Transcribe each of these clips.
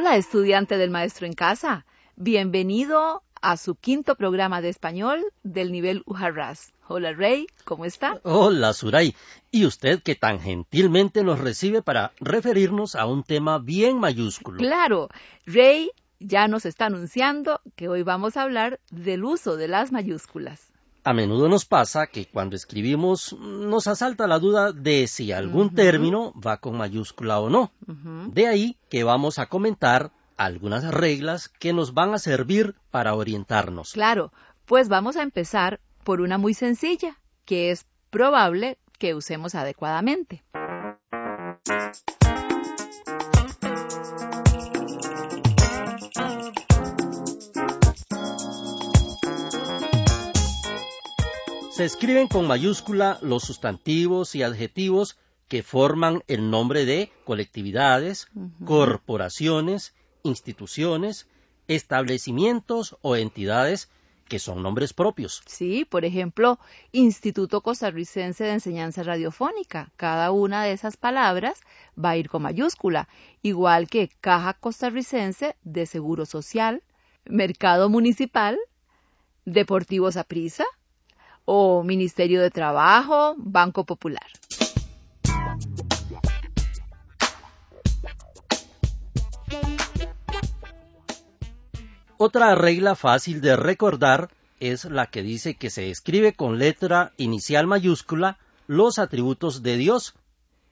Hola, estudiante del Maestro en Casa. Bienvenido a su quinto programa de español del nivel Ujarras. Hola, Rey, ¿cómo está? Hola, Suray. Y usted que tan gentilmente nos recibe para referirnos a un tema bien mayúsculo. Claro, Rey ya nos está anunciando que hoy vamos a hablar del uso de las mayúsculas. A menudo nos pasa que cuando escribimos nos asalta la duda de si algún término va con mayúscula o no. De ahí que vamos a comentar algunas reglas que nos van a servir para orientarnos. Claro, pues vamos a empezar por una muy sencilla, que es probable que usemos adecuadamente. Se escriben con mayúscula los sustantivos y adjetivos que forman el nombre de colectividades, corporaciones, instituciones, establecimientos o entidades que son nombres propios. Sí, por ejemplo, Instituto Costarricense de Enseñanza Radiofónica. Cada una de esas palabras va a ir con mayúscula, igual que Caja Costarricense de Seguro Social, Mercado Municipal, Deportivo Saprissa, o Ministerio de Trabajo, Banco Popular. Otra regla fácil de recordar es la que dice que se escribe con letra inicial mayúscula los atributos de Dios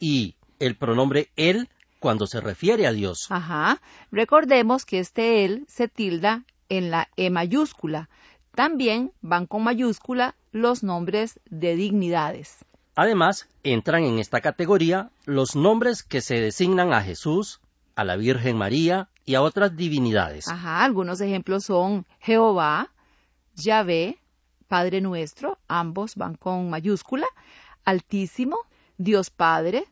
y el pronombre él cuando se refiere a Dios. Ajá. Recordemos que este él se tilda en la E mayúscula. También van con mayúscula los nombres de dignidades. Además, entran en esta categoría los nombres que se designan a Jesús, a la Virgen María y a otras divinidades. Ajá, algunos ejemplos son Jehová, Yahvé, Padre Nuestro, ambos van con mayúscula, Altísimo, Dios Padre,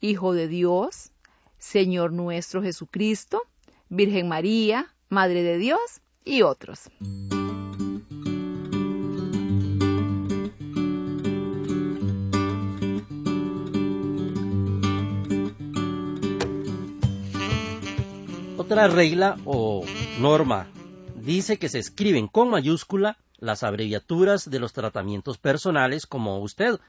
Hijo de Dios, Señor nuestro Jesucristo, Virgen María, Madre de Dios y otros. Otra regla o norma dice que se escriben con mayúscula las abreviaturas de los tratamientos personales como usted,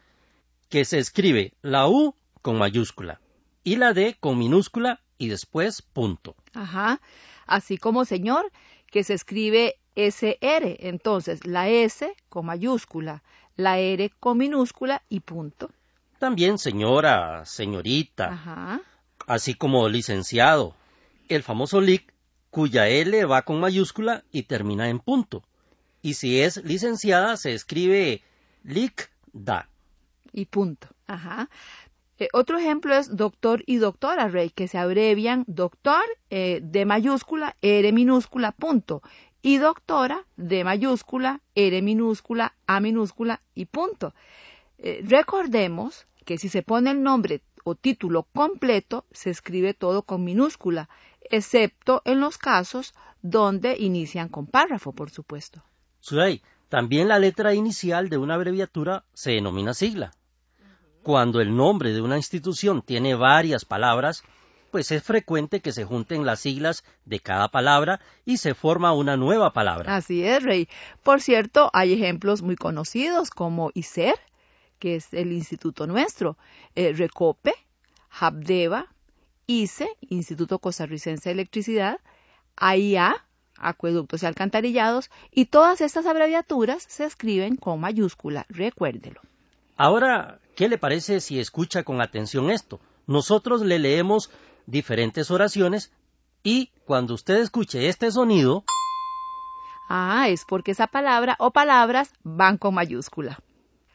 que se escribe la U con mayúscula y la D con minúscula y después punto. Ajá, así como señor, que se escribe SR, entonces la S con mayúscula, la R con minúscula y punto. También señora, señorita, Ajá. así como licenciado, el famoso LIC, cuya L va con mayúscula y termina en punto. Y si es licenciada, se escribe LIC-DA. y punto. Ajá. Eh, otro ejemplo es doctor y doctora, Rey, que se abrevian doctor eh, de mayúscula, R minúscula, punto. Y doctora de mayúscula, R minúscula, A minúscula y punto. Eh, recordemos que si se pone el nombre o título completo, se escribe todo con minúscula, excepto en los casos donde inician con párrafo, por supuesto. Suday, también la letra inicial de una abreviatura se denomina sigla. Cuando el nombre de una institución tiene varias palabras, pues es frecuente que se junten las siglas de cada palabra y se forma una nueva palabra. Así es, Rey. Por cierto, hay ejemplos muy conocidos como ICER, que es el instituto nuestro, eh, Recope, Habdeba, ICE, Instituto Costarricense de Electricidad, AIA, Acueductos y Alcantarillados, y todas estas abreviaturas se escriben con mayúscula, recuérdelo. Ahora, ¿qué le parece si escucha con atención esto? Nosotros le leemos diferentes oraciones y cuando usted escuche este sonido, Ah, es porque esa palabra o palabras van con mayúscula.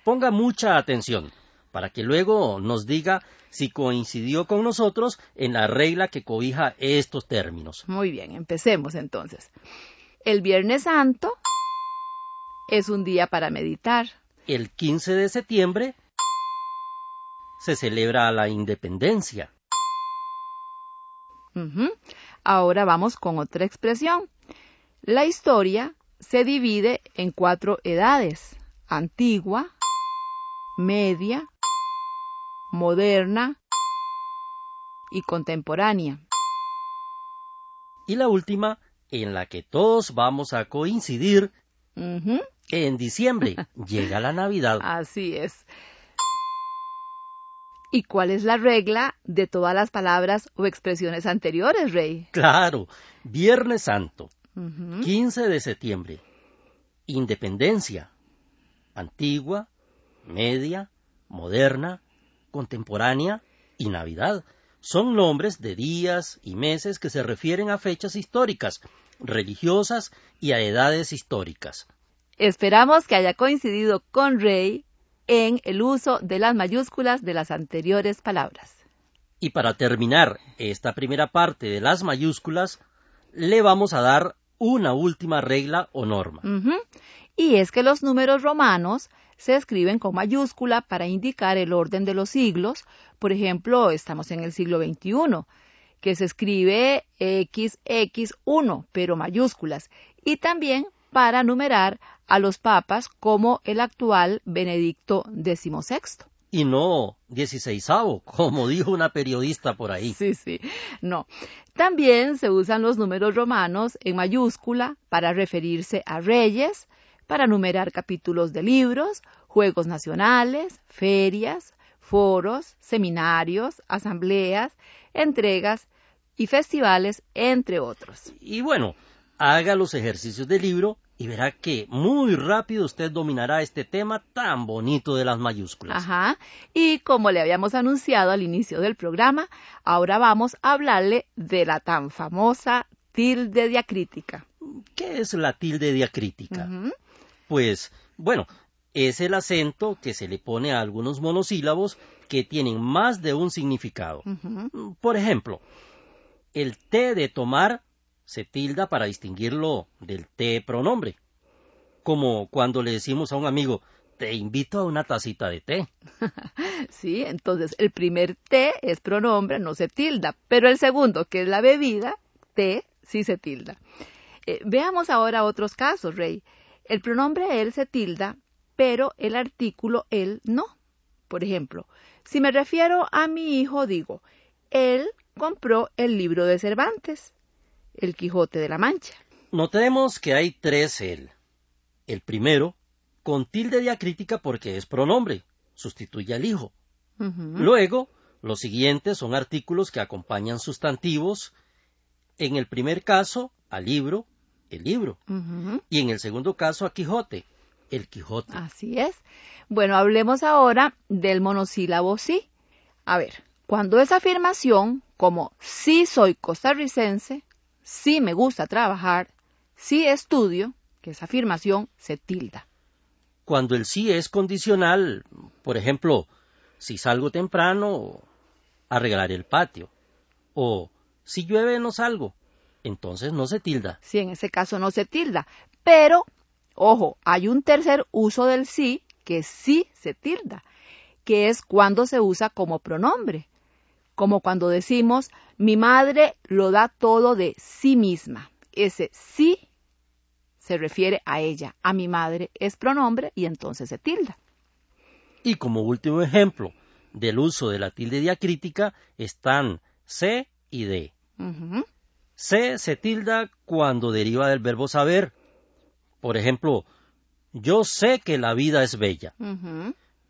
Ponga mucha atención, para que luego nos diga si coincidió con nosotros en la regla que cobija estos términos. Muy bien, empecemos entonces. El Viernes Santo es un día para meditar. El 15 de septiembre se celebra la independencia. Ahora vamos con otra expresión. La historia se divide en cuatro edades, antigua, media, moderna y contemporánea. Y la última, en la que todos vamos a coincidir, en diciembre llega la Navidad. Así es. ¿Y cuál es la regla de todas las palabras o expresiones anteriores, Rey? Claro, Viernes Santo, 15 de septiembre, Independencia, antigua, media, moderna, contemporánea y Navidad. Son nombres de días y meses que se refieren a fechas históricas, religiosas y a edades históricas. Esperamos que haya coincidido con Rey en el uso de las mayúsculas de las anteriores palabras. Y para terminar esta primera parte de las mayúsculas, le vamos a dar una última regla o norma. Y es que los números romanos se escriben con mayúscula para indicar el orden de los siglos. Por ejemplo, estamos en el siglo XXI, que se escribe XX1, pero mayúsculas. Y también para numerar a los papas como el actual Benedicto XVI. Y no XVI, como dijo una periodista por ahí. Sí, sí, no. También se usan los números romanos en mayúscula para referirse a reyes, para numerar capítulos de libros, juegos nacionales, ferias, foros, seminarios, asambleas, entregas y festivales, entre otros. Y bueno, haga los ejercicios del libro y verá que muy rápido usted dominará este tema tan bonito de las mayúsculas. Ajá. Y como le habíamos anunciado al inicio del programa, ahora vamos a hablarle de la tan famosa tilde diacrítica. ¿Qué es la tilde diacrítica? Pues, bueno, es el acento que se le pone a algunos monosílabos que tienen más de un significado. Por ejemplo, el T de tomar se tilda para distinguirlo del té pronombre. Como cuando le decimos a un amigo, te invito a una tacita de té. sí, entonces el primer té es pronombre, no se tilda, pero el segundo, que es la bebida, té, sí se tilda. Eh, veamos ahora otros casos, Rey. El pronombre él se tilda, pero el artículo él no. Por ejemplo, si me refiero a mi hijo, digo, él compró el libro de Cervantes el Quijote de la Mancha. Notemos que hay tres él. El primero, con tilde diacrítica porque es pronombre, sustituye al hijo. Luego, los siguientes son artículos que acompañan sustantivos. En el primer caso, al libro, el libro. Y en el segundo caso, a Quijote, el Quijote. Así es. Bueno, hablemos ahora del monosílabo sí. A ver, cuando es afirmación, como sí soy costarricense, si me gusta trabajar, si estudio, que esa afirmación se tilda. Cuando el sí es condicional, por ejemplo, si salgo temprano, arreglaré el patio. O si llueve no salgo, entonces no se tilda. Sí, en ese caso no se tilda. Pero, ojo, hay un tercer uso del sí que sí se tilda, que es cuando se usa como pronombre como cuando decimos, mi madre lo da todo de sí misma. Ese sí se refiere a ella, a mi madre es pronombre y entonces se tilda. Y como último ejemplo del uso de la tilde diacrítica están C y D. C se tilda cuando deriva del verbo saber. Por ejemplo, yo sé que la vida es bella,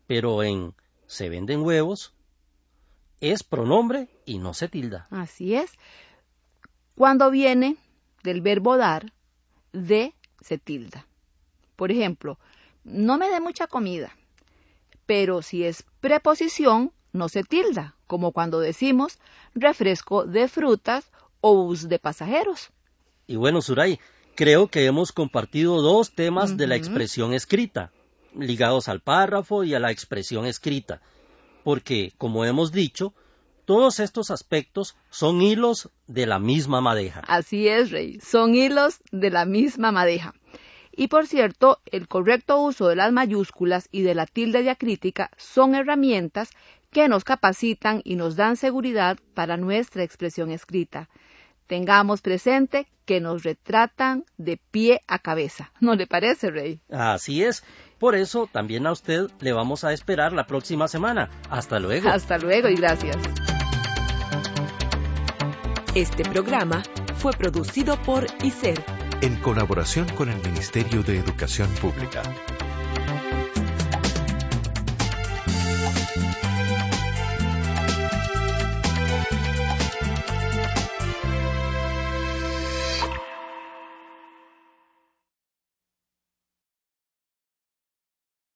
pero en se venden huevos es pronombre y no se tilda. Así es. Cuando viene del verbo dar, de se tilda. Por ejemplo, no me dé mucha comida, pero si es preposición, no se tilda, como cuando decimos refresco de frutas o bus de pasajeros. Y bueno, Suray, creo que hemos compartido dos temas de la expresión escrita, ligados al párrafo y a la expresión escrita. porque, como hemos dicho, todos estos aspectos son hilos de la misma madeja. Así es, Rey, son hilos de la misma madeja. Y por cierto, el correcto uso de las mayúsculas y de la tilde diacrítica son herramientas que nos capacitan y nos dan seguridad para nuestra expresión escrita. Tengamos presente que nos retratan de pie a cabeza. ¿No le parece, Rey? Así es. Por eso también a usted le vamos a esperar la próxima semana. Hasta luego. Hasta luego y gracias. Este programa fue producido por ICER en colaboración con el Ministerio de Educación Pública.